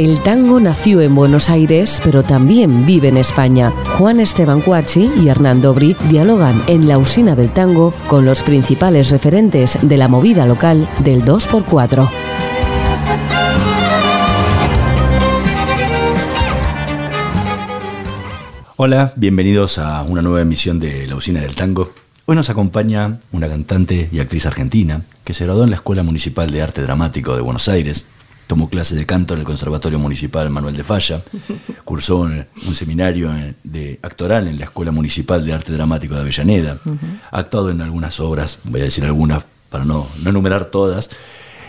El tango nació en Buenos Aires, pero también vive en España. Juan Esteban Cuachi y Hernán Dobri dialogan en la usina del tango con los principales referentes de la movida local del 2x4. Hola, bienvenidos a una nueva emisión de La Usina del Tango. Hoy nos acompaña una cantante y actriz argentina que se graduó en la Escuela Municipal de Arte Dramático de Buenos Aires, tomó clases de canto en el Conservatorio Municipal Manuel de Falla, cursó un seminario de actoral en la Escuela Municipal de Arte Dramático de Avellaneda, ha actuado en algunas obras, voy a decir algunas para no, no enumerar todas,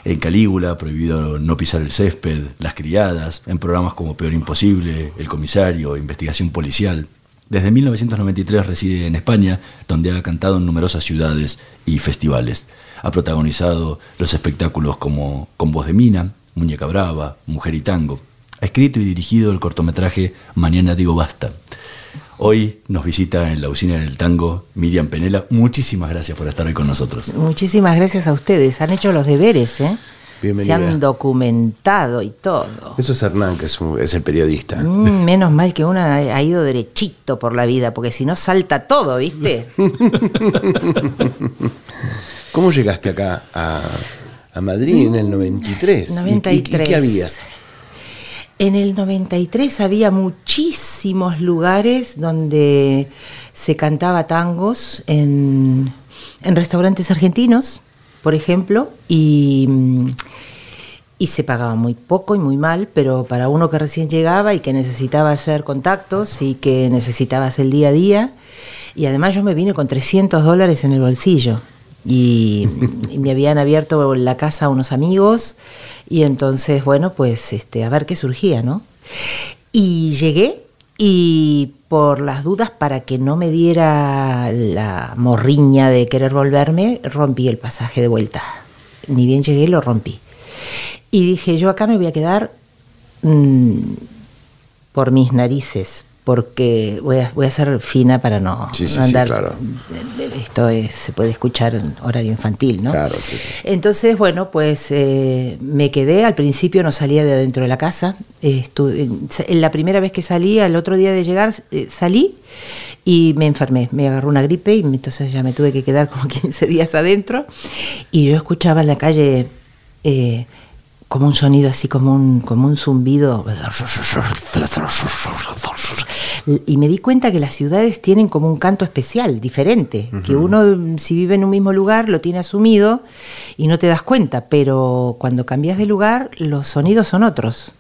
en Calígula, Prohibido no pisar el césped, Las criadas, en programas como Peor Imposible, El Comisario, Investigación Policial. Desde 1993 reside en España, donde ha cantado en numerosas ciudades y festivales. Ha protagonizado los espectáculos como Con voz de mina, Muñeca Brava, Mujer y Tango. Ha escrito y dirigido el cortometraje Mañana digo basta. Hoy nos visita en la usina del tango Miriam Penela. Muchísimas gracias por estar hoy con nosotros. Muchísimas gracias a ustedes. Han hecho los deberes, ¿eh? Se han documentado y todo. Eso es Hernán, que es, el periodista. Mm, menos mal que uno ha ido derechito por la vida, porque si no salta todo, ¿viste? ¿Cómo llegaste acá a, Madrid en el 93? 93. ¿Y, qué había? En el 93 había muchísimos lugares donde se cantaba tangos en, restaurantes argentinos, por ejemplo, y, y, se pagaba muy poco y muy mal, pero para uno que recién llegaba y que necesitaba hacer contactos y que necesitaba hacer el día a día, y además yo me vine con 300 dólares en el bolsillo. Y, me habían abierto la casa a unos amigos y entonces, bueno, pues este, a ver qué surgía, ¿no? Y llegué y por las dudas, para que no me diera la morriña de querer volverme, rompí el pasaje de vuelta. Ni bien llegué, lo rompí. Y dije, yo acá me voy a quedar mm, por mis narices, porque voy a, voy a ser fina para no, andar. claro. Esto se puede escuchar en horario infantil, ¿no? Claro, sí. Entonces, bueno, pues eh, me quedé. Al principio no salía de adentro de la casa. Estuve, la primera vez que salí, al otro día de llegar, eh, salí y me enfermé. Me agarró una gripe y entonces ya me tuve que quedar como 15 días adentro. Y yo escuchaba en la calle. Eh, como un sonido así, como un, como un zumbido. Y me di cuenta que las ciudades tienen como un canto especial, diferente, que uno si vive en un mismo lugar lo tiene asumido y no te das cuenta, pero cuando cambias de lugar los sonidos son otros.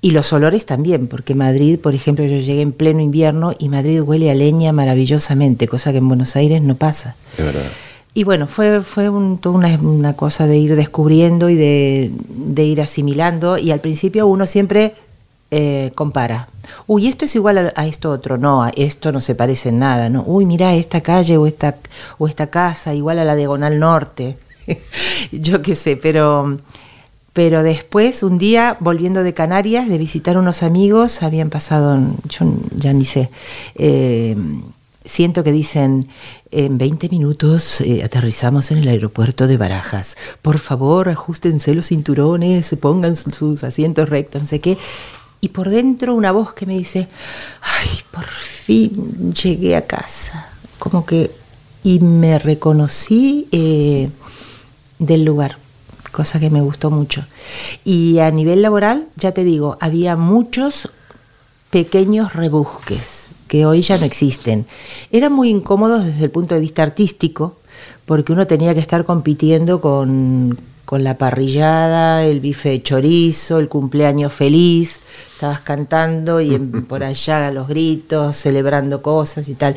Y los olores también, porque Madrid, por ejemplo, yo llegué en pleno invierno y Madrid huele a leña maravillosamente, cosa que en Buenos Aires no pasa. Es verdad. Y bueno, fue, fue una, cosa de ir descubriendo y de, ir asimilando. Y al principio uno siempre eh, compara. Uy, esto es igual a, esto otro. No, esto no se parece en nada. ¿no? Uy, mira esta calle o esta, o esta casa, igual a la diagonal norte. Yo qué sé, pero, pero después, un día, volviendo de Canarias, de visitar unos amigos, habían pasado, yo ya ni sé. Eh, siento que dicen, en 20 minutos eh, aterrizamos en el aeropuerto de Barajas. Por favor, ajustense los cinturones, pongan sus asientos rectos, no sé qué. Y por dentro una voz que me dice, ay, por fin llegué a casa. Como que, y me reconocí eh, del lugar, cosa que me gustó mucho. Y a nivel laboral, ya te digo, había muchos pequeños rebusques que hoy ya no existen. Eran muy incómodos desde el punto de vista artístico, porque uno tenía que estar compitiendo con, la parrillada, el bife de chorizo, el cumpleaños feliz, estabas cantando y por allá los gritos, celebrando cosas y tal,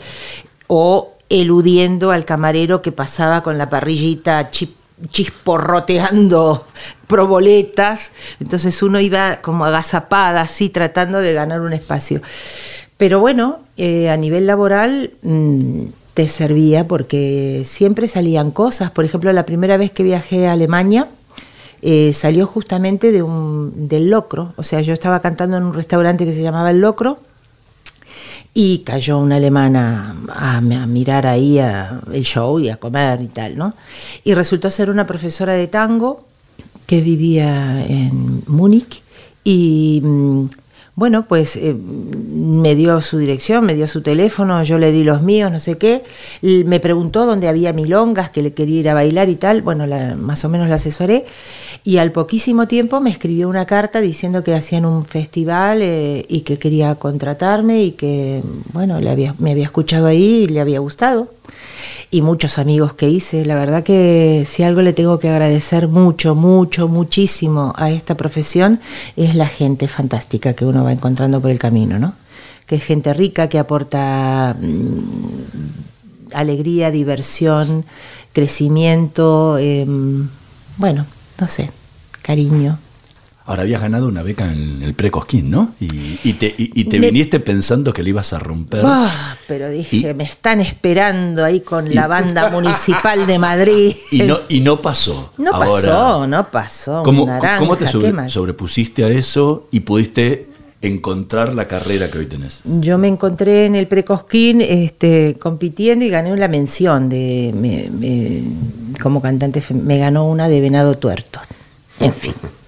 o eludiendo al camarero que pasaba con la parrillita chisporroteando proboletas, entonces uno iba como agazapada así tratando de ganar un espacio. Pero bueno, eh, a nivel laboral mm, te servía porque siempre salían cosas. Por ejemplo, la primera vez que viajé a Alemania, eh, salió justamente de un, del locro. O sea, yo estaba cantando en un restaurante que se llamaba El Locro y cayó una alemana a, mirar ahí el show y a comer y tal, ¿no? Y resultó ser una profesora de tango que vivía en Múnich Y mm, bueno, pues eh, me dio su dirección, me dio su teléfono, yo le di los míos, no sé qué. Me preguntó dónde había milongas, que le quería ir a bailar y tal. Bueno, la- más o menos la asesoré. Y al poquísimo tiempo me escribió una carta diciendo que hacían un festival eh, y que quería contratarme y que, bueno, le había, me había escuchado ahí y le había gustado y muchos amigos que hice. La verdad que si algo le tengo que agradecer mucho, mucho, muchísimo a esta profesión es la gente fantástica que uno va encontrando por el camino, ¿no? Que es gente rica, que aporta mm, alegría, diversión, crecimiento, em, bueno, no sé, cariño. Ahora habías ganado una beca en el Precosquín, ¿no? Y, y te, y- y te Me- viniste pensando que le ibas a romper. Ah, pero dije, me están esperando ahí con la banda municipal de Madrid. Y no, y no pasó. No Ahora, pasó, no pasó. ¿Cómo, naranja, cómo te ¿qué sobre- sobrepusiste a eso y pudiste encontrar la carrera que hoy tenés? Yo me encontré en el Precosquín este, compitiendo y gané la mención de me- me- como cantante. Me ganó una de Venado Tuerto. En fin.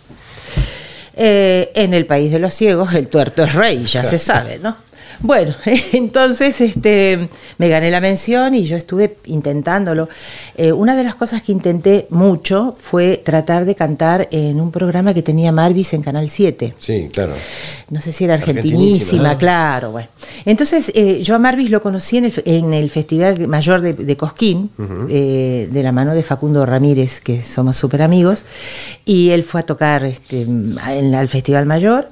Eh, en el país de los ciegos, el tuerto es rey, ya se sabe, ¿no? Bueno, entonces este, me gané la mención y yo estuve intentándolo. Eh, una de las cosas que intenté mucho fue tratar de cantar en un programa que tenía Marvis en Canal 7 Sí, claro. no sé si era Argentinísima, argentinísima, ¿no? claro, bueno. Entonces, eh, yo a Marvis lo conocí en el, en el Festival Mayor de, de Cosquín, eh, de la mano de Facundo Ramírez, que somos súper amigos, y él fue a tocar este, en, al Festival Mayor.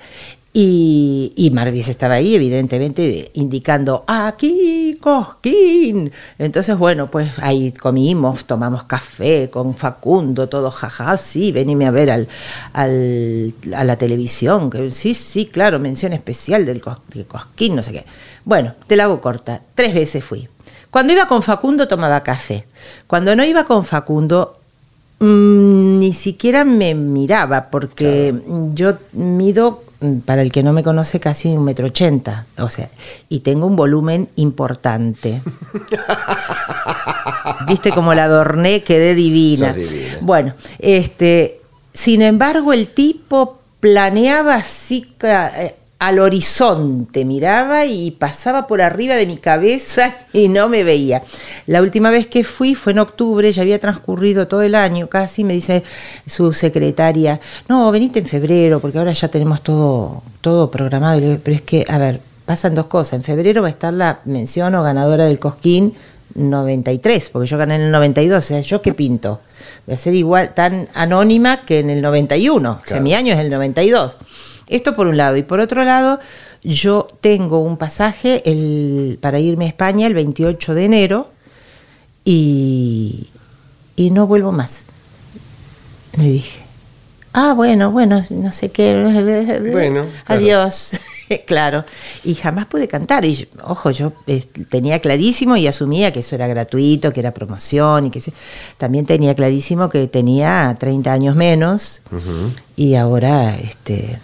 Y, y Marvis estaba ahí, evidentemente, indicando aquí Cosquín. Entonces, bueno, pues ahí comimos, tomamos café con Facundo, todo jaja, sí, venime a ver al, al- a la televisión. Que, sí, sí, claro, mención especial del Cos- de Cosquín, no sé qué. Bueno, te la hago corta. Tres veces fui. Cuando iba con Facundo tomaba café. Cuando no iba con Facundo, Mm, ni siquiera me miraba porque yo mido, para el que no me conoce, casi un metro ochenta, o sea, y tengo un volumen importante. Viste cómo la adorné, quedé divina. Divina. Bueno, este, sin embargo, el tipo planeaba así eh, al horizonte, miraba y pasaba por arriba de mi cabeza y no me veía. La última vez que fui fue en octubre, ya había transcurrido todo el año casi, me dice su secretaria, no, venite en febrero, porque ahora ya tenemos todo, todo programado. Pero es que, a ver, pasan dos cosas. En febrero va a estar la mención o ganadora del Cosquín 93, porque yo gané en el 92, o sea, ¿yo qué pinto? Voy a ser igual, tan anónima que en el 91, o sea, Claro. mi año es el 92. Esto por un lado. Y por otro lado, yo tengo un pasaje el, para irme a España el 28 de enero y, y no vuelvo más. Le dije, ah, bueno, bueno, no sé qué. Bueno, adiós. claro. Y jamás pude cantar. Y yo- ojo, yo eh, tenía clarísimo y asumía que eso era gratuito, que era promoción y que se- también tenía clarísimo que tenía 30 años menos y ahora, este,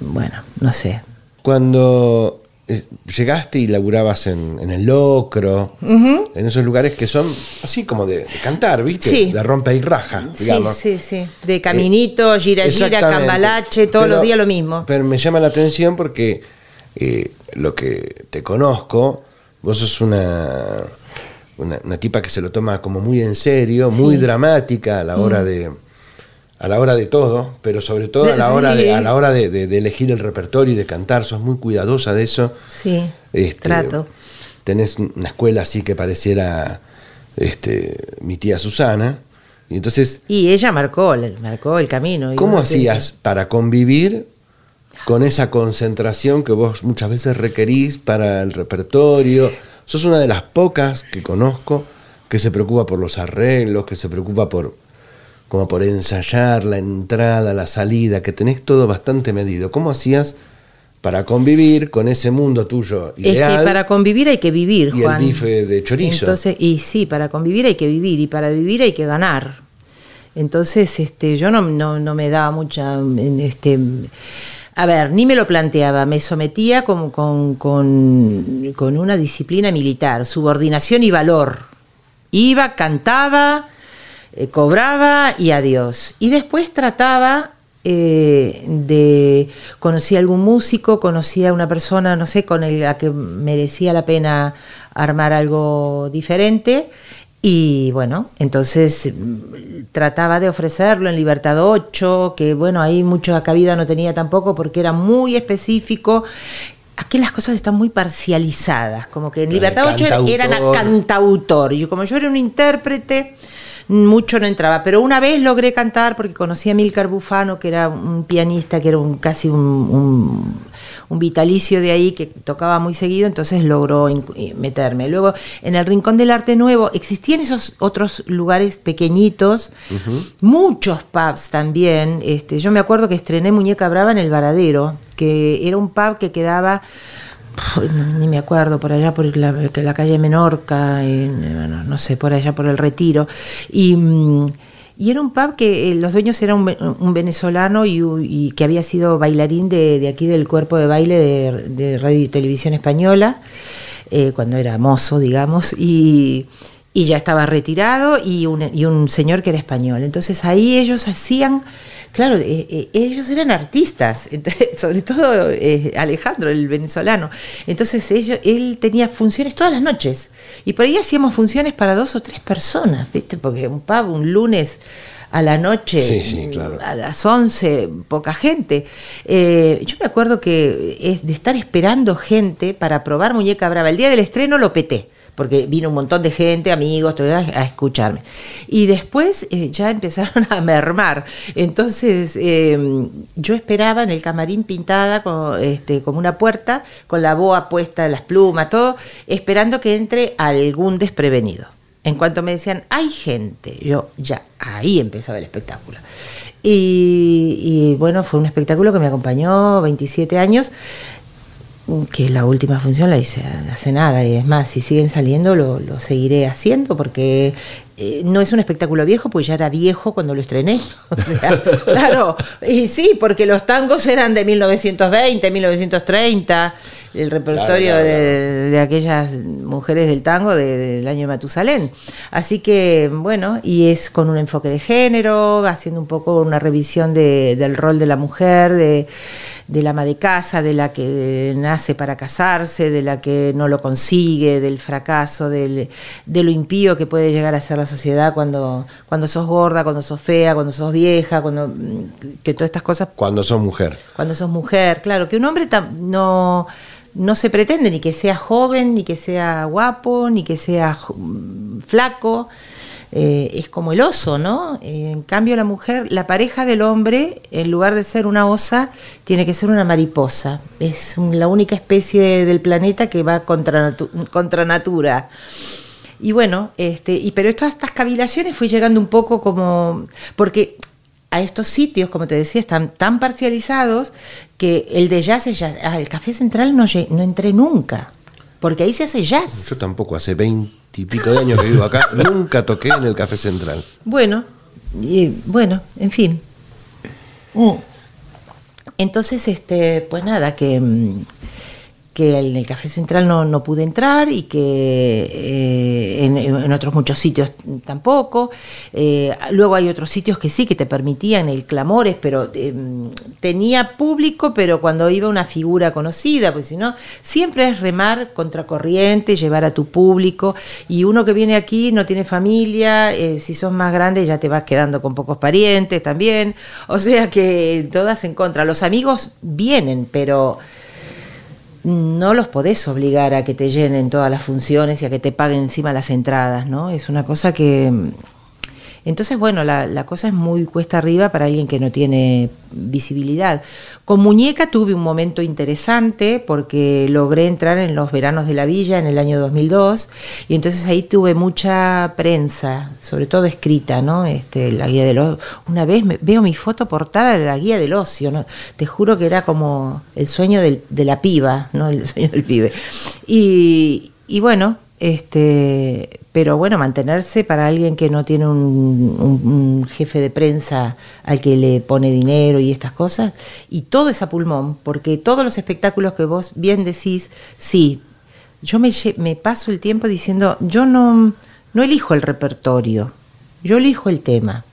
bueno, no sé. Cuando eh, llegaste y laburabas en, en el locro, en esos lugares que son así como de, de cantar, ¿viste? Sí. De rompe y raja, Sí, digamos. sí, sí. De caminito, gira, gira, Exactamente. cambalache, todos Pero- los días lo mismo. Pero me llama la atención porque eh, lo que te conozco, vos sos una, una, una tipa que se lo toma como muy en serio, muy Sí. dramática a la hora de a la hora de todo, pero sobre todo a la hora de, a la hora de, de- de elegir el repertorio y de cantar, sos muy cuidadosa de eso. Sí, Este, trato. Tenés una escuela así que pareciera este, mi tía Susana. Y entonces, Y ella marcó, el- marcó el camino. ¿cómo hacías para convivir con esa concentración que vos muchas veces requerís para el repertorio? Sos una de las pocas que conozco que se preocupa por los arreglos, que se preocupa por como por ensayar la entrada, la salida, que tenés todo bastante medido. ¿Cómo hacías para convivir con ese mundo tuyo que- Es ideal? que para convivir hay que vivir, y Juan. el bife de chorizo. Entonces, y sí, para convivir hay que vivir y para vivir hay que ganar. Entonces, este, yo no, no, no me daba mucha, este, a ver, ni me lo planteaba, me sometía como con, con, con una disciplina militar, subordinación y valor. Iba, cantaba, eh, cobraba y adiós. Y después trataba eh, de conocí a algún músico, conocí a una persona, no sé, con el, la que merecía la pena armar algo diferente. Y bueno, entonces mm, trataba de ofrecerlo en Libertad 8, que bueno, ahí mucha cabida no tenía tampoco porque era muy específico. Aquí las cosas están muy parcializadas, como que en Libertad 8 eran a cantautor. cantautor. Y yo, como yo era un intérprete, mucho no entraba. Pero una vez logré cantar porque conocí a Milcar Bufano, que era un pianista, que era un, casi un, un- un vitalicio de ahí, que tocaba muy seguido, entonces logró eh, meterme. Luego, en el Rincón del Arte Nuevo, existían esos otros lugares pequeñitos, muchos pubs también. Este, yo me acuerdo que estrené Muñeca Brava en el Varadero, que era un pub que quedaba ni me acuerdo, por allá por la, la calle Menorca, en, bueno, no sé, por allá por el Retiro. Y, mm, y era un pub que eh, los dueños eran un, ve- un venezolano y, que había sido bailarín de, aquí del cuerpo de baile de, de Radio y Televisión Española, eh, cuando era mozo, digamos, y, y ya estaba retirado, y un, y un señor que era español. Entonces ahí ellos hacían Claro, eh, eh, ellos eran artistas, sobre todo eh, Alejandro, el venezolano. Entonces ellos, él tenía funciones todas las noches y por ahí hacíamos funciones para dos o tres personas, ¿viste? Porque un pub un lunes a la noche, Sí, sí, claro. a las 11, poca gente. Eh, yo me acuerdo que es de estar esperando gente para probar Muñeca Brava. El día del estreno lo peté porque vino un montón de gente, amigos, todo, a, a escucharme. Y después eh, ya empezaron a mermar. Entonces eh, yo esperaba en el camarín pintada con, este, como una puerta, con la boa puesta, las plumas, todo, esperando que entre algún desprevenido. En cuanto me decían, hay gente, yo ya, ahí empezaba el espectáculo. Y, bueno, fue un espectáculo que me acompañó 27 años, que la última función la hice hace nada, y es más, si siguen saliendo lo, lo seguiré haciendo porque eh, no es un espectáculo viejo, pues ya era viejo cuando lo estrené. O sea, claro, y sí, porque los tangos eran de 1920, 1930, el repertorio Claro, claro, de, de aquellas mujeres del tango de- del año de Matusalén. Así que, bueno, y es con un enfoque de género, haciendo un poco una revisión de- del rol de la mujer, de, del ama de casa, de la que nace para casarse, de la que no lo consigue, del fracaso, del, de lo impío que puede llegar a ser la sociedad cuando, cuando sos gorda, cuando sos fea, cuando sos vieja, cuando mm, que todas estas cosas Cuando sos mujer. cuando sos mujer, claro, que un hombre tam- no, no se pretende ni que sea joven, ni que sea guapo, ni que sea mm, flaco, eh, es como el oso, ¿no? Eh, en cambio la mujer, la pareja del hombre, en lugar de ser una osa, tiene que ser una mariposa. Es la única especie del planeta que va contra, contra natura. Y bueno, este, y pero estas cavilaciones fui llegando un poco como. Porque a estos sitios, como te decía, están tan parcializados que el de jazz jazz. Al Café Central no, no entré nunca. Porque ahí se hace jazz. Yo tampoco, hace veintipico de años que vivo acá, nunca toqué en el Café Central. Bueno, y, bueno, en fin. Mm. Entonces, este, pues nada, que, mm, que en el Café Central no, no pude entrar y que eh, en, otros muchos sitios tampoco. Eh, luego hay otros sitios que sí, que te permitían el clamores, pero eh, tenía público, pero cuando iba una figura conocida, pues si no, siempre es remar contracorriente, llevar a tu público. Y uno que viene aquí no tiene familia, eh, si sos más grande ya te vas quedando con pocos parientes también. O sea que todas en contra. Los amigos vienen, pero no los podés obligar a que te llenen todas las funciones y a que te paguen encima las entradas, ¿no? Es una cosa que... Entonces, bueno, la, cosa es muy cuesta arriba para alguien que no tiene visibilidad. Con Muñeca tuve un momento interesante porque logré entrar en los veranos de la villa en el año 2002 y entonces ahí tuve mucha prensa, sobre todo escrita, ¿no? Este, la guía del ocio. Una vez me- veo mi foto portada de la guía del ocio, ¿no? Te juro que era como el sueño de la piba, ¿no? El sueño del pibe. Y, y bueno, este, pero bueno, mantenerse para alguien que no tiene un, un- jefe de prensa al que le pone dinero y estas cosas, y todo es a pulmón, porque todos los espectáculos que vos bien decís, sí, yo me, me paso el tiempo diciendo, yo no, no elijo el repertorio, yo elijo el tema.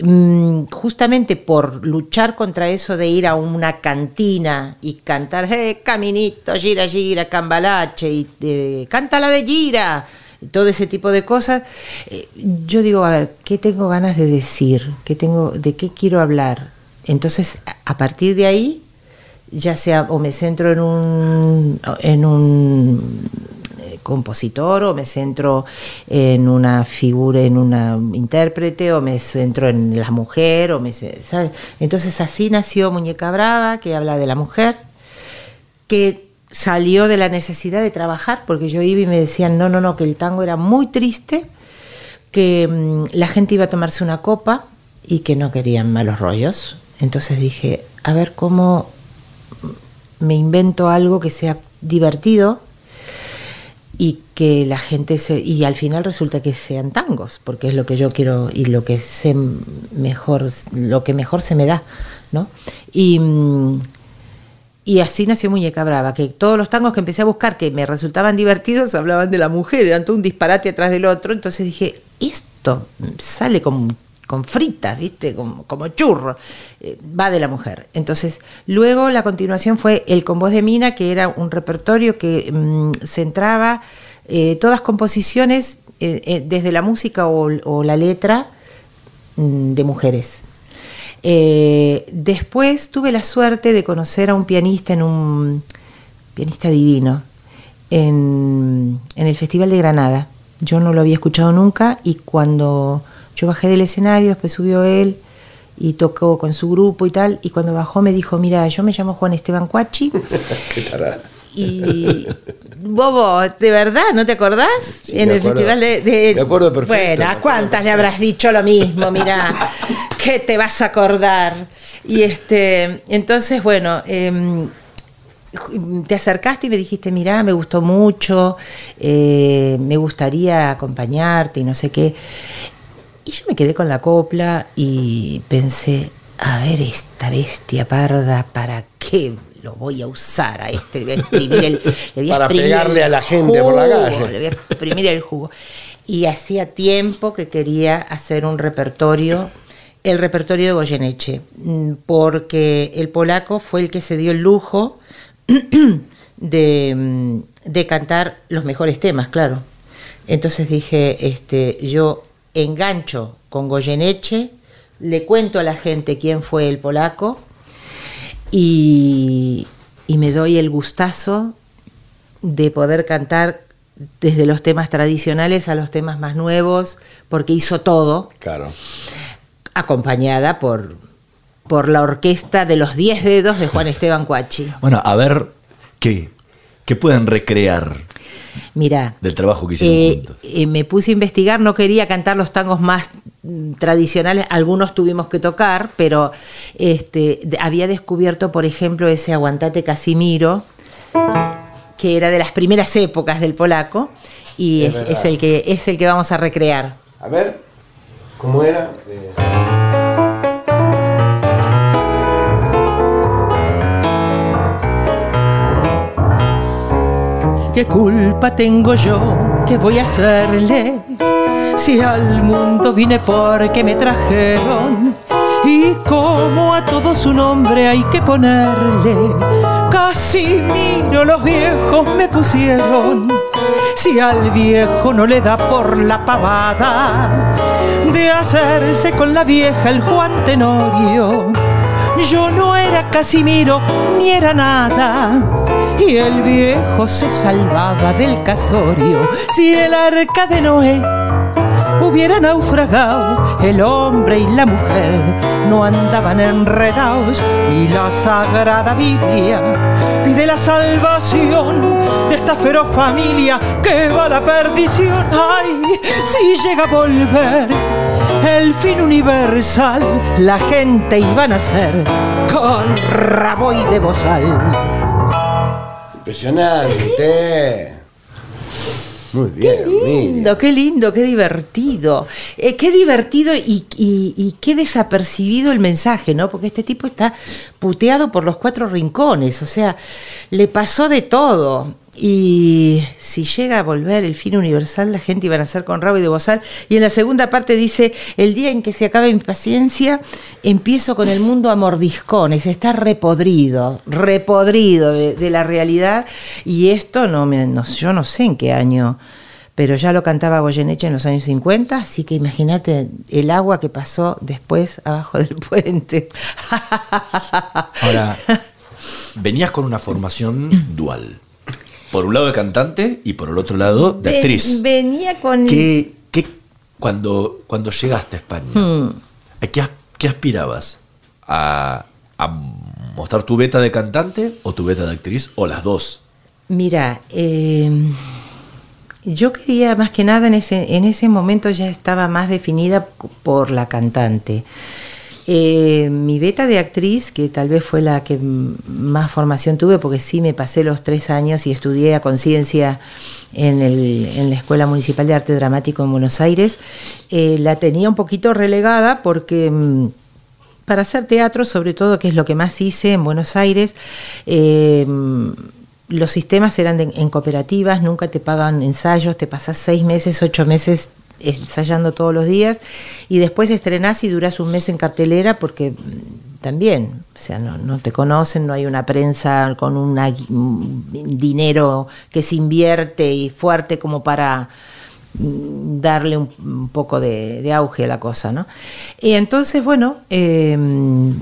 Mm, justamente por luchar contra eso de ir a una cantina y cantar, eh, caminito, gira, gira, cambalache, y eh, canta la de gira, todo ese tipo de cosas, eh, yo digo, a ver, ¿qué tengo ganas de decir? ¿Qué tengo, ¿De qué quiero hablar? Entonces, a partir de ahí, ya sea o me centro en un, en un compositor o me centro en una figura, en una intérprete o me centro en la mujer o me ¿sabes? Entonces así nació Muñeca Brava, que habla de la mujer, que salió de la necesidad de trabajar, porque yo iba y me decían, no, no, no, que el tango era muy triste, que mm, la gente iba a tomarse una copa y que no querían malos rollos. Entonces dije, a ver cómo me invento algo que sea divertido y que la gente se y al final resulta que sean tangos porque es lo que yo quiero y lo que sé mejor lo que mejor se me da no y mm, y así nació Muñeca Brava, que todos los tangos que empecé a buscar que me resultaban divertidos hablaban de la mujer, eran todo un disparate atrás del otro. Entonces dije, esto sale con, con fritas, ¿viste? Como, como churro. Eh, va de la mujer. Entonces, luego la continuación fue El con voz de Mina, que era un repertorio que mm, centraba eh, todas composiciones eh, desde la música o, la letra mm, de mujeres. Eh, después tuve la suerte de conocer a un pianista en un pianista divino en, el Festival de Granada. Yo no lo había escuchado nunca y cuando yo bajé del escenario, después subió él y tocó con su grupo y tal, y cuando bajó me dijo, mira, yo me llamo Juan Esteban Cuachi. Qué Y Bobo, ¿de verdad? ¿No te acordás? en el festival de, Me acuerdo perfecto. Bueno, ¿a cuántas le habrás dicho lo mismo? Mira, ¿qué te vas a acordar? Y este, entonces, bueno, em, te acercaste y me dijiste, mira, me gustó mucho, eh, me gustaría acompañarte y no sé qué. Y yo me quedé con la copla y pensé, a ver, esta bestia parda, ¿para qué lo voy a usar a este? Le voy a exprimir el, le voy a Para pegarle el a la gente por la calle. Le voy a exprimir el jugo. Y hacía tiempo que quería hacer un repertorio, el repertorio de Goyeneche, mm, porque el polaco fue el que se dio el lujo de, mm, de cantar los mejores temas, claro. Entonces dije, este, yo engancho con Goyeneche, le cuento a la gente quién fue el polaco y, y me doy el gustazo de poder cantar desde los temas tradicionales a los temas más nuevos, porque hizo todo, Claro. acompañada por, por la orquesta de los 10 dedos de Juan Esteban Cuachi. Bueno, a ver qué, qué pueden recrear Mira, del trabajo que hicieron eh, juntos. eh, me puse a investigar, no quería cantar los tangos más mm, tradicionales, algunos tuvimos que tocar, pero este, había descubierto, por ejemplo, ese Aguantate Casimiro, que era de las primeras épocas del polaco, y Es es, verdad. es el, que, es el que vamos a recrear. A ver, ¿cómo era? Eh, ¿Qué culpa tengo yo? ¿Qué voy a hacerle? Si al mundo vine porque me trajeron y como a todo su nombre hay que ponerle, Casimiro los viejos me pusieron. Si al viejo no le da por la pavada de hacerse con la vieja el Juan Tenorio, yo no era Casimiro ni era nada. Y el viejo se salvaba del casorio. Si el arca de Noé hubiera naufragado, el hombre y la mujer no andaban enredados. Y la sagrada Biblia pide la salvación de esta feroz familia que va a la perdición. Ay, si llega a volver el fin universal, la gente iba a nacer con rabo y de bozal. Impresionante. Muy bien, Qué lindo, Miriam. qué lindo, qué divertido. Eh, qué divertido y, y- y qué desapercibido el mensaje, ¿no? Porque este tipo está puteado por los cuatro rincones, o sea, le pasó de todo. Y si llega a volver el fin universal, la gente iba a nacer con rabo y de bozal. Y en la segunda parte dice, el día en que se acabe mi paciencia, empiezo con el mundo a mordiscones, está repodrido, repodrido de, la realidad. Y esto no, yo no sé en qué año, pero ya lo cantaba Goyeneche en los años 50, así que imagínate el agua que pasó después abajo del puente. Ahora, venías con una formación dual. Por un lado de cantante y por el otro lado de Ven- actriz. Venía con... ¿Qué, qué- cuando, cuando llegaste a España, Hmm. ¿a qué, qué aspirabas? ¿A, a mostrar tu beta de cantante o tu beta de actriz o las dos? Mira, eh, yo quería más que nada en ese, en ese momento ya estaba más definida por la cantante. Eh, mi beta de actriz, que tal vez fue la que más formación tuve, porque sí me pasé los tres años y estudié a conciencia en, en la Escuela Municipal de Arte Dramático en Buenos Aires, eh, la tenía un poquito relegada porque... mm, para hacer teatro, sobre todo, que es lo que más hice en Buenos Aires, eh, los sistemas eran de- en cooperativas, nunca te pagan ensayos, te pasas seis meses, ocho meses ensayando todos los días y después estrenás y duras un mes en cartelera porque mm, también, o sea, no, no te conocen, no hay una prensa con un dinero que se invierte y fuerte como para mm, darle un, poco de, auge a la cosa, ¿no? Y entonces, bueno, eh, mm,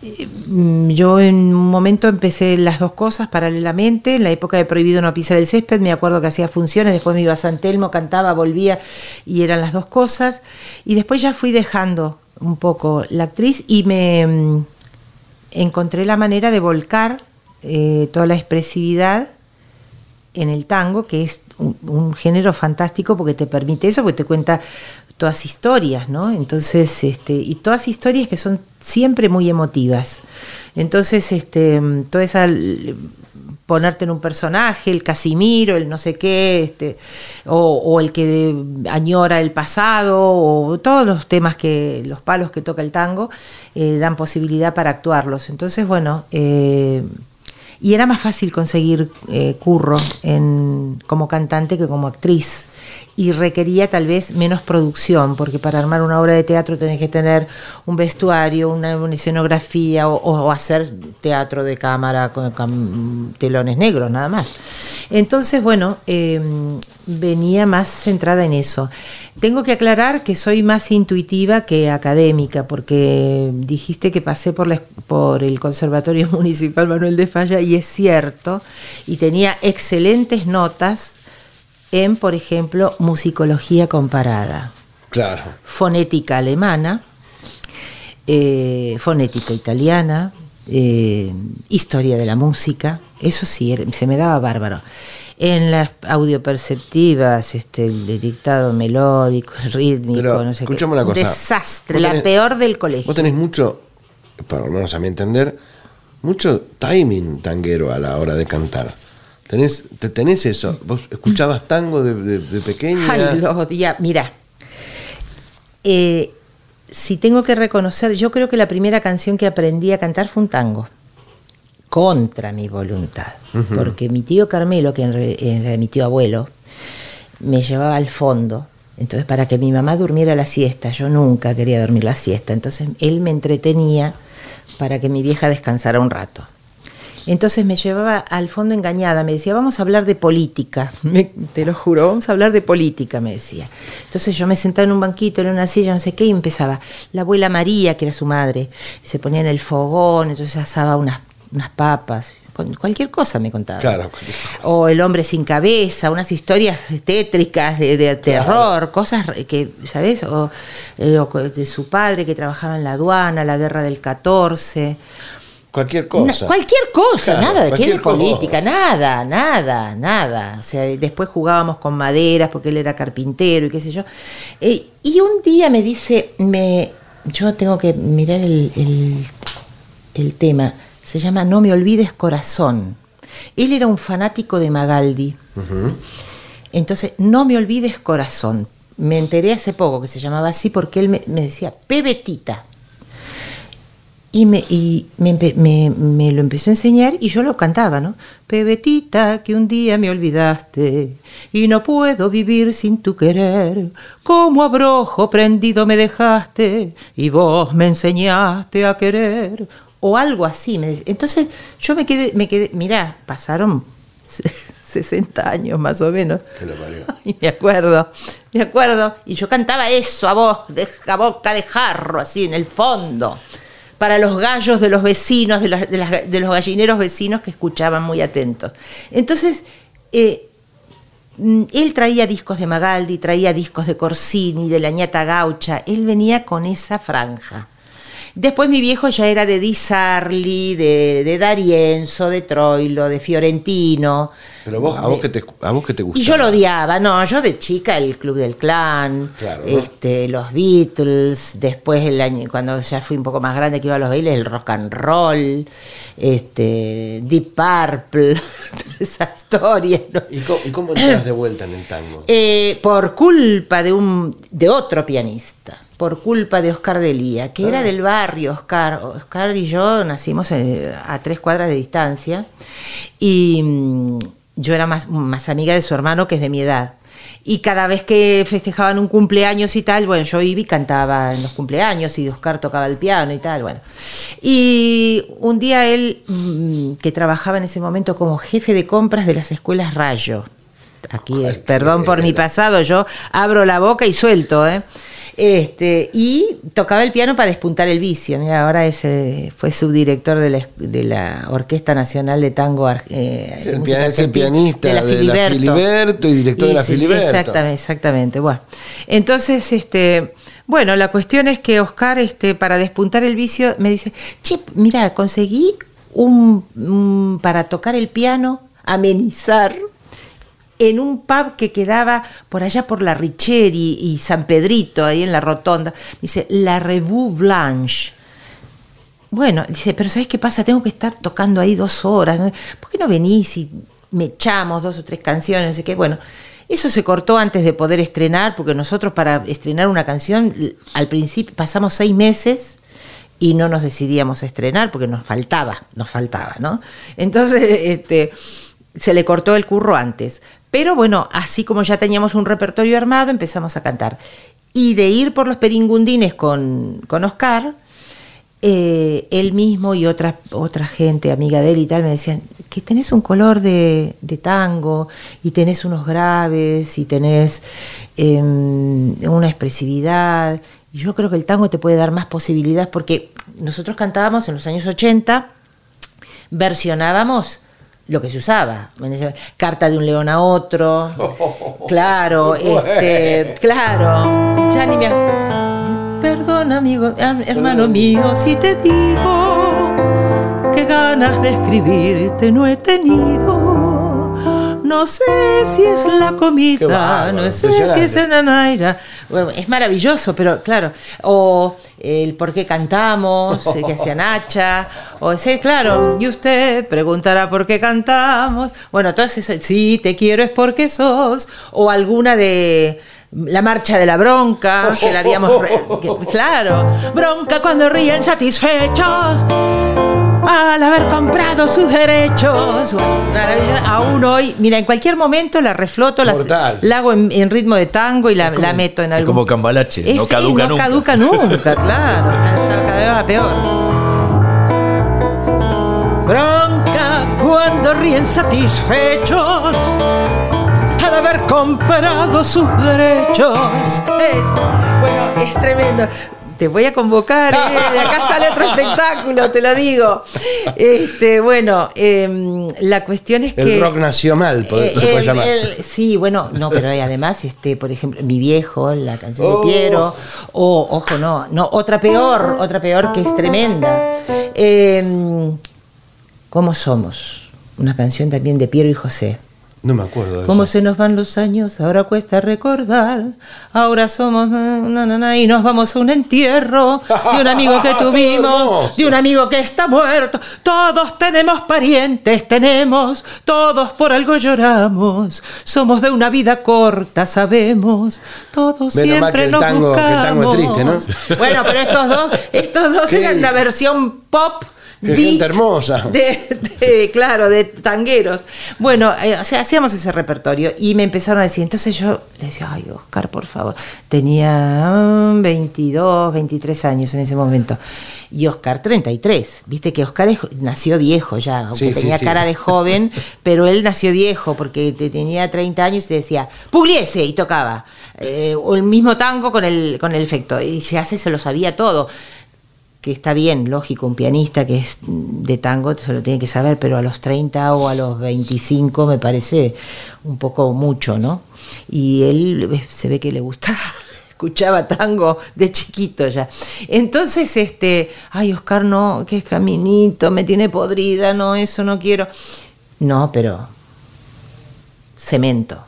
yo en un momento empecé las dos cosas paralelamente. En la época de Prohibido no pisar el césped, me acuerdo que hacía funciones, después me iba a San Telmo, cantaba, volvía y eran las dos cosas. Y después ya fui dejando un poco la actriz y me mm, encontré la manera de volcar eh, toda la expresividad en el tango, que es un, un género fantástico porque te permite eso, porque te cuenta todas historias, ¿no? Entonces, este, y todas historias que son siempre muy emotivas. Entonces, este, toda esa ponerte en un personaje, el Casimiro, el no sé qué, este, o, o el que añora el pasado, o todos los temas que, los palos que toca el tango, eh, dan posibilidad para actuarlos. Entonces, bueno, eh, y era más fácil conseguir eh, curro en, como cantante que como actriz. Y requería tal vez menos producción, porque para armar una obra de teatro tenés que tener un vestuario, una, una escenografía o, o hacer teatro de cámara con, telones negros, nada más. Entonces, bueno, eh, venía más centrada en eso. Tengo que aclarar que soy más intuitiva que académica, porque dijiste que pasé por, la- por el Conservatorio Municipal Manuel de Falla, y es cierto, y tenía excelentes notas en, por ejemplo, musicología comparada, Claro. fonética alemana, eh, fonética italiana, eh, historia de la música, eso sí, se me daba bárbaro. En las audioperceptivas, este, el dictado melódico, el rítmico, Pero, no sé qué. una Un cosa. desastre, la peor del colegio. Vos tenés mucho, por lo menos a mi entender, mucho timing tanguero a la hora de cantar. Tenés, te, tenés eso. ¿Vos escuchabas tango de, de- de pequeña? Ay, lo odia- Mira, eh, si tengo que reconocer, yo creo que la primera canción que aprendí a cantar fue un tango, contra mi voluntad, porque mi tío Carmelo, que era mi tío abuelo, me llevaba al fondo. Entonces, para que mi mamá durmiera la siesta, yo nunca quería dormir la siesta, entonces él me entretenía para que mi vieja descansara un rato. Entonces me llevaba al fondo engañada, me decía, vamos a hablar de política, Me- te lo juro, vamos a hablar de política, me decía. Entonces yo me sentaba en un banquito, en una silla, no sé qué, y empezaba. La abuela María, que era su madre, se ponía en el fogón, entonces asaba unas, unas papas, cualquier cosa me contaba. Claro, cualquier cosa. O el hombre sin cabeza, unas historias tétricas de, de terror, cosas re- que, ¿sabes? O, eh, o de su padre que trabajaba en la aduana, la guerra del 14. Cualquier cosa. cualquier cosa, Claro, nada de qué cualquier de política, nada, nada, nada. O sea, después jugábamos con maderas porque él era carpintero y qué sé yo. Eh, y un día me dice, me, yo tengo que mirar el, el- el tema, se llama No me olvides corazón. Él era un fanático de Magaldi. Entonces, No me olvides corazón. Me enteré hace poco que se llamaba así porque él me, me decía, Pebetita. Y, me, y me, me- me lo empezó a enseñar y yo lo cantaba, ¿no? Pebetita, que un día me olvidaste y no puedo vivir sin tu querer. Como abrojo prendido me dejaste y vos me enseñaste a querer. O algo así. Entonces yo me quedé, me quedé, mirá, pasaron 60 años más o menos. Que lo parió. Y me acuerdo, me acuerdo. Y yo cantaba eso a voz, de a boca de jarro, así en el fondo. Para los gallos de los vecinos, de los, de las- los gallineros vecinos que escuchaban muy atentos. Entonces, eh, mm, él traía discos de Magaldi, traía discos de Corsini, de la ñata gaucha. Él venía con esa franja. Después mi viejo ya era de Di Sarli, de, de D'Arienzo, de Troilo, de Fiorentino. Pero vos, a vos que te, a vos que te gustaba. Y yo lo odiaba, no, yo de chica el Club del Clan, Claro, ¿no? este, los Beatles, después el año, cuando ya fui un poco más grande que iba a los bailes, el rock and roll, este, Deep Purple, toda esa historia. ¿no? ¿Y cómo, y cómo entras de vuelta en el tango? Eh, por culpa de un de otro pianista, por culpa de Oscar Delía, que Ah. era del barrio, Oscar. Oscar y yo nacimos eh, a tres cuadras de distancia y mm, yo era más, más amiga de su hermano que es de mi edad. Y cada vez que festejaban un cumpleaños y tal, bueno, yo iba y cantaba en los cumpleaños y Oscar tocaba el piano y tal, bueno. Y un día él, mm, que trabajaba en ese momento como jefe de compras de las escuelas Rayo, aquí, Ay, perdón por mi pasado, yo abro la boca y suelto, ¿eh? Este, y tocaba el piano para despuntar el vicio. Mira, ahora es, fue subdirector de la, de la Orquesta Nacional de Tango eh, Es el, pia- es pianista de la, Filiberto. y director de la Filiberto. Exactamente, exactamente. Bueno, entonces, este, bueno, la cuestión es que Oscar, este, para despuntar el vicio, me dice, che, mira, conseguí un, un- para tocar el piano, amenizar, en un pub que quedaba por allá por la Richeri y San Pedrito, ahí en la rotonda. Dice, La Revue Blanche. Bueno, dice, pero ¿sabes qué pasa? Tengo que estar tocando ahí dos horas. ¿Por qué no venís y me echamos dos o tres canciones? No sé qué. Bueno, eso se cortó antes de poder estrenar, porque nosotros para estrenar una canción, al principio pasamos seis meses y no nos decidíamos a estrenar porque nos faltaba, nos faltaba, ¿no? Entonces, este, se le cortó el curro antes. Pero bueno, así como ya teníamos un repertorio armado, empezamos a cantar. Y de ir por los peringundines con, con Oscar, eh, él mismo y otra, otra gente, amiga de él y tal, me decían que tenés un color de, tango y tenés unos graves y tenés em, una expresividad. Y yo creo que el tango te puede dar más posibilidades porque nosotros cantábamos en los años 80, versionábamos lo que se usaba. Carta de un león a otro. Claro, este, claro. Ya ni me Perdón, amigo, am- hermano mío, si te digo que ganas de escribirte no he tenido. No sé si es la comida, no sé si es en Anaira. Es maravilloso, pero claro. O el por qué cantamos, eh, que hacía Nacha. O sí, claro, y usted preguntará por qué cantamos. Bueno, eso, si te quiero es porque sos. O alguna de la marcha de la bronca, que la habíamos. claro, bronca cuando ríen satisfechos al haber comprado sus derechos. Maravilloso. Aún hoy, mira, en cualquier momento la refloto, la, la hago en, en ritmo de tango y la, la meto en algún. como Cambalache, no Es- caduca no nunca. caduca nunca, claro. Cada vez va peor. Bronca cuando ríen satisfechos al haber comprado sus derechos. Es, bueno, es tremendo. Te voy a convocar, ¿eh? de acá sale otro espectáculo, te lo digo. Este, bueno, em, la cuestión es El que. rock nacional, pod- se puede el- llamar. el- sí, bueno, no, pero además, este, por ejemplo, mi viejo, la canción Oh. de Piero, o, ojo, no, no, otra peor, otra peor que es tremenda. Em, ¿Cómo somos? Una canción también de Piero y José. No me acuerdo de Cómo eso. se nos van los años, ahora cuesta recordar. Ahora somos na, na, na, y nos vamos a un entierro de un amigo que tuvimos, de un amigo que está muerto. Todos tenemos parientes, tenemos, todos por algo lloramos. Somos de una vida corta, sabemos. Todos Menos siempre que el nos tango- que el tango es triste, ¿no? buscamos. Bueno, pero estos dos, estos dos Sí. eran la versión pop. Qué beat gente hermosa. de, de- claro, de tangueros. Bueno, eh, o sea, hacíamos ese repertorio y me empezaron a decir, entonces yo le decía, ay, Oscar, por favor. Tenía mm, 22, 23 años en ese momento. Y Oscar 33. Viste que Oscar es- nació viejo ya, aunque Sí, tenía sí. cara de joven, pero él nació viejo porque te- tenía 30 años y te decía, Pugliese, y tocaba. Eh, o el mismo tango con el, con el efecto. Y ya se, se lo sabía todo que está bien, lógico, un pianista que es de tango se lo tiene que saber, pero a los 30 o a los 25 me parece un poco mucho, ¿no? Y él eh, se ve que le gustaba, escuchaba tango de chiquito ya. Entonces, este, ay, Oscar, no, que es caminito, me tiene podrida, no, eso no quiero. No, pero Cemento,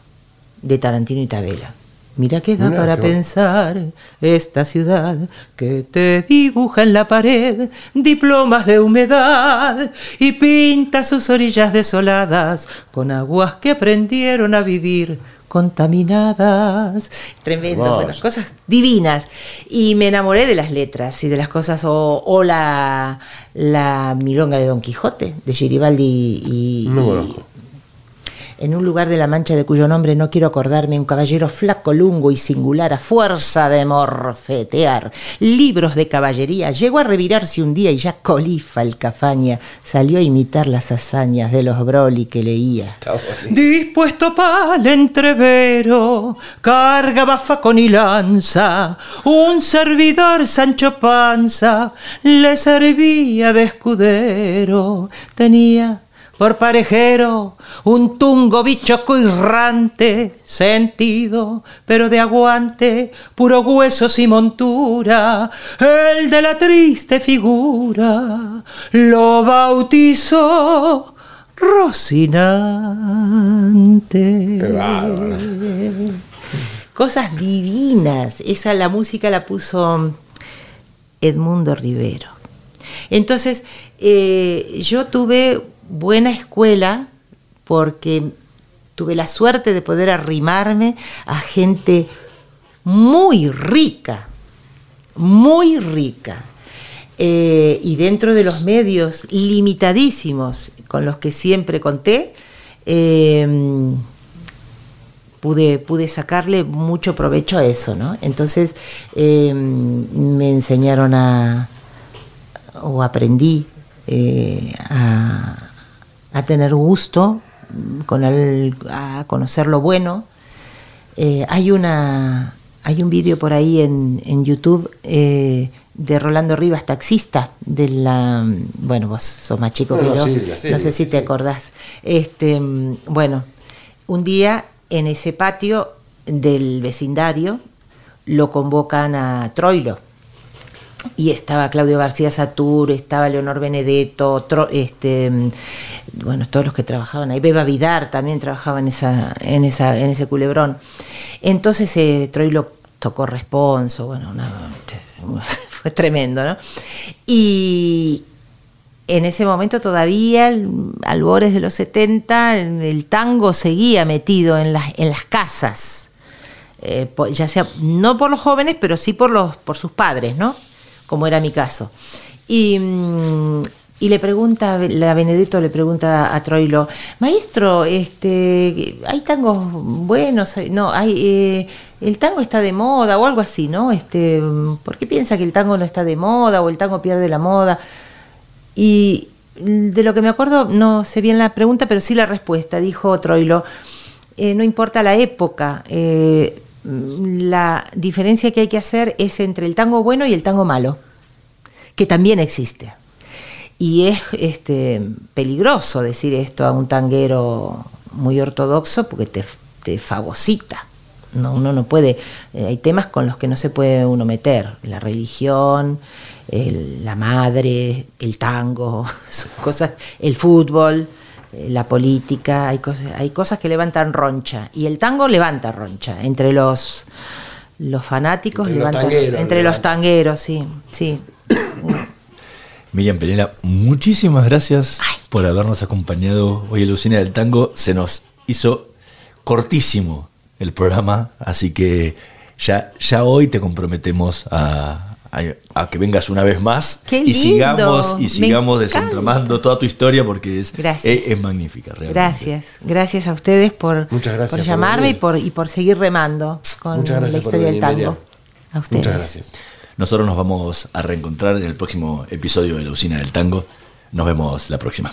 de Tarantino y Tabela. Mira que da para bueno. pensar esta ciudad que te dibuja en la pared diplomas de humedad y pinta sus orillas desoladas con aguas que aprendieron a vivir contaminadas. Tremendo, bueno, cosas divinas. Y me enamoré de las letras y de las cosas, o, o la, la milonga de Don Quijote, de Giribaldi y, No. En un lugar de la Mancha de cuyo nombre no quiero acordarme, un caballero flaco, lungo y singular, a fuerza de morfetear libros de caballería, llegó a revirarse un día y ya colifa el cafaña salió a imitar las hazañas de los Broly que leía. Dispuesto pa'l entrevero, cargaba facón y lanza, un servidor Sancho Panza le servía de escudero, tenía por parejero un tungo errante, sentido, pero de aguante, puro huesos y montura, el de la triste figura, lo bautizó Rocinante. Qué bárbaro. Cosas divinas. Esa la música la puso Edmundo Rivero. Entonces, eh, yo tuve buena escuela porque tuve la suerte de poder arrimarme a gente muy rica, muy rica. Eh, y dentro de los medios limitadísimos con los que siempre conté, eh, pude, pude sacarle mucho provecho a eso, ¿no? Entonces eh, me enseñaron a, o aprendí eh, a, a tener gusto, con el- a conocer lo bueno. Eh, hay una hay un vídeo por ahí en, en YouTube eh, de Rolando Rivas, taxista, de la bueno, vos sos más chico que no, yo, sí, no sé si te acordás. Este, mm, bueno, un día en ese patio del vecindario lo convocan a Troilo y estaba Claudio García Satur, estaba Leonor Benedetto, este, mm, bueno, todos los que trabajaban ahí, Beba Vidar también trabajaba en, esa, en, ese culebrón. Entonces eh, Troilo tocó responso, bueno, fue tremendo, ¿no? Y en ese momento todavía, al- albores de los 70, el, el tango seguía metido en las, casas. Eh, ya sea no por los jóvenes, pero sí por los por sus padres, ¿no? Como era mi caso. Y, mm, y le pregunta, la Benedetto le pregunta a Troilo, maestro, este, hay tangos buenos, no, hay, eh, el tango está de moda o algo así, ¿no? Este, ¿por qué piensa que el tango no está de moda o el tango pierde la moda? Y de lo que me acuerdo, no sé bien la pregunta, pero sí la respuesta. Dijo Troilo, eh, no importa la época, eh, la diferencia que hay que hacer es entre el tango bueno y el tango malo, que también existe. Y es este, peligroso decir esto a un tanguero muy ortodoxo porque te, te fagocita. No, uno no puede, eh, hay temas con los que no se puede uno meter, la religión, el- la madre, el tango, cosas, el fútbol, la política, hay cosas, hay cosas que levantan roncha. Y el tango levanta roncha. Entre los, los fanáticos, Entre los levanta, tangueros, entre los tangueros, sí, sí. Miriam Penela, muchísimas gracias por habernos acompañado hoy en la usina del tango. Se nos hizo cortísimo el programa, así que ya, ya hoy te comprometemos a, a- a que vengas una vez más ¡Qué y sigamos, y sigamos desentramando toda tu historia porque es, es, es magnífica. realmente. Gracias, gracias a ustedes por, Muchas gracias por por llamarme y por, y por seguir remando con la historia del tango. A ustedes. Muchas gracias. Nosotros nos vamos a reencontrar en el próximo episodio de la usina del tango. Nos vemos la próxima.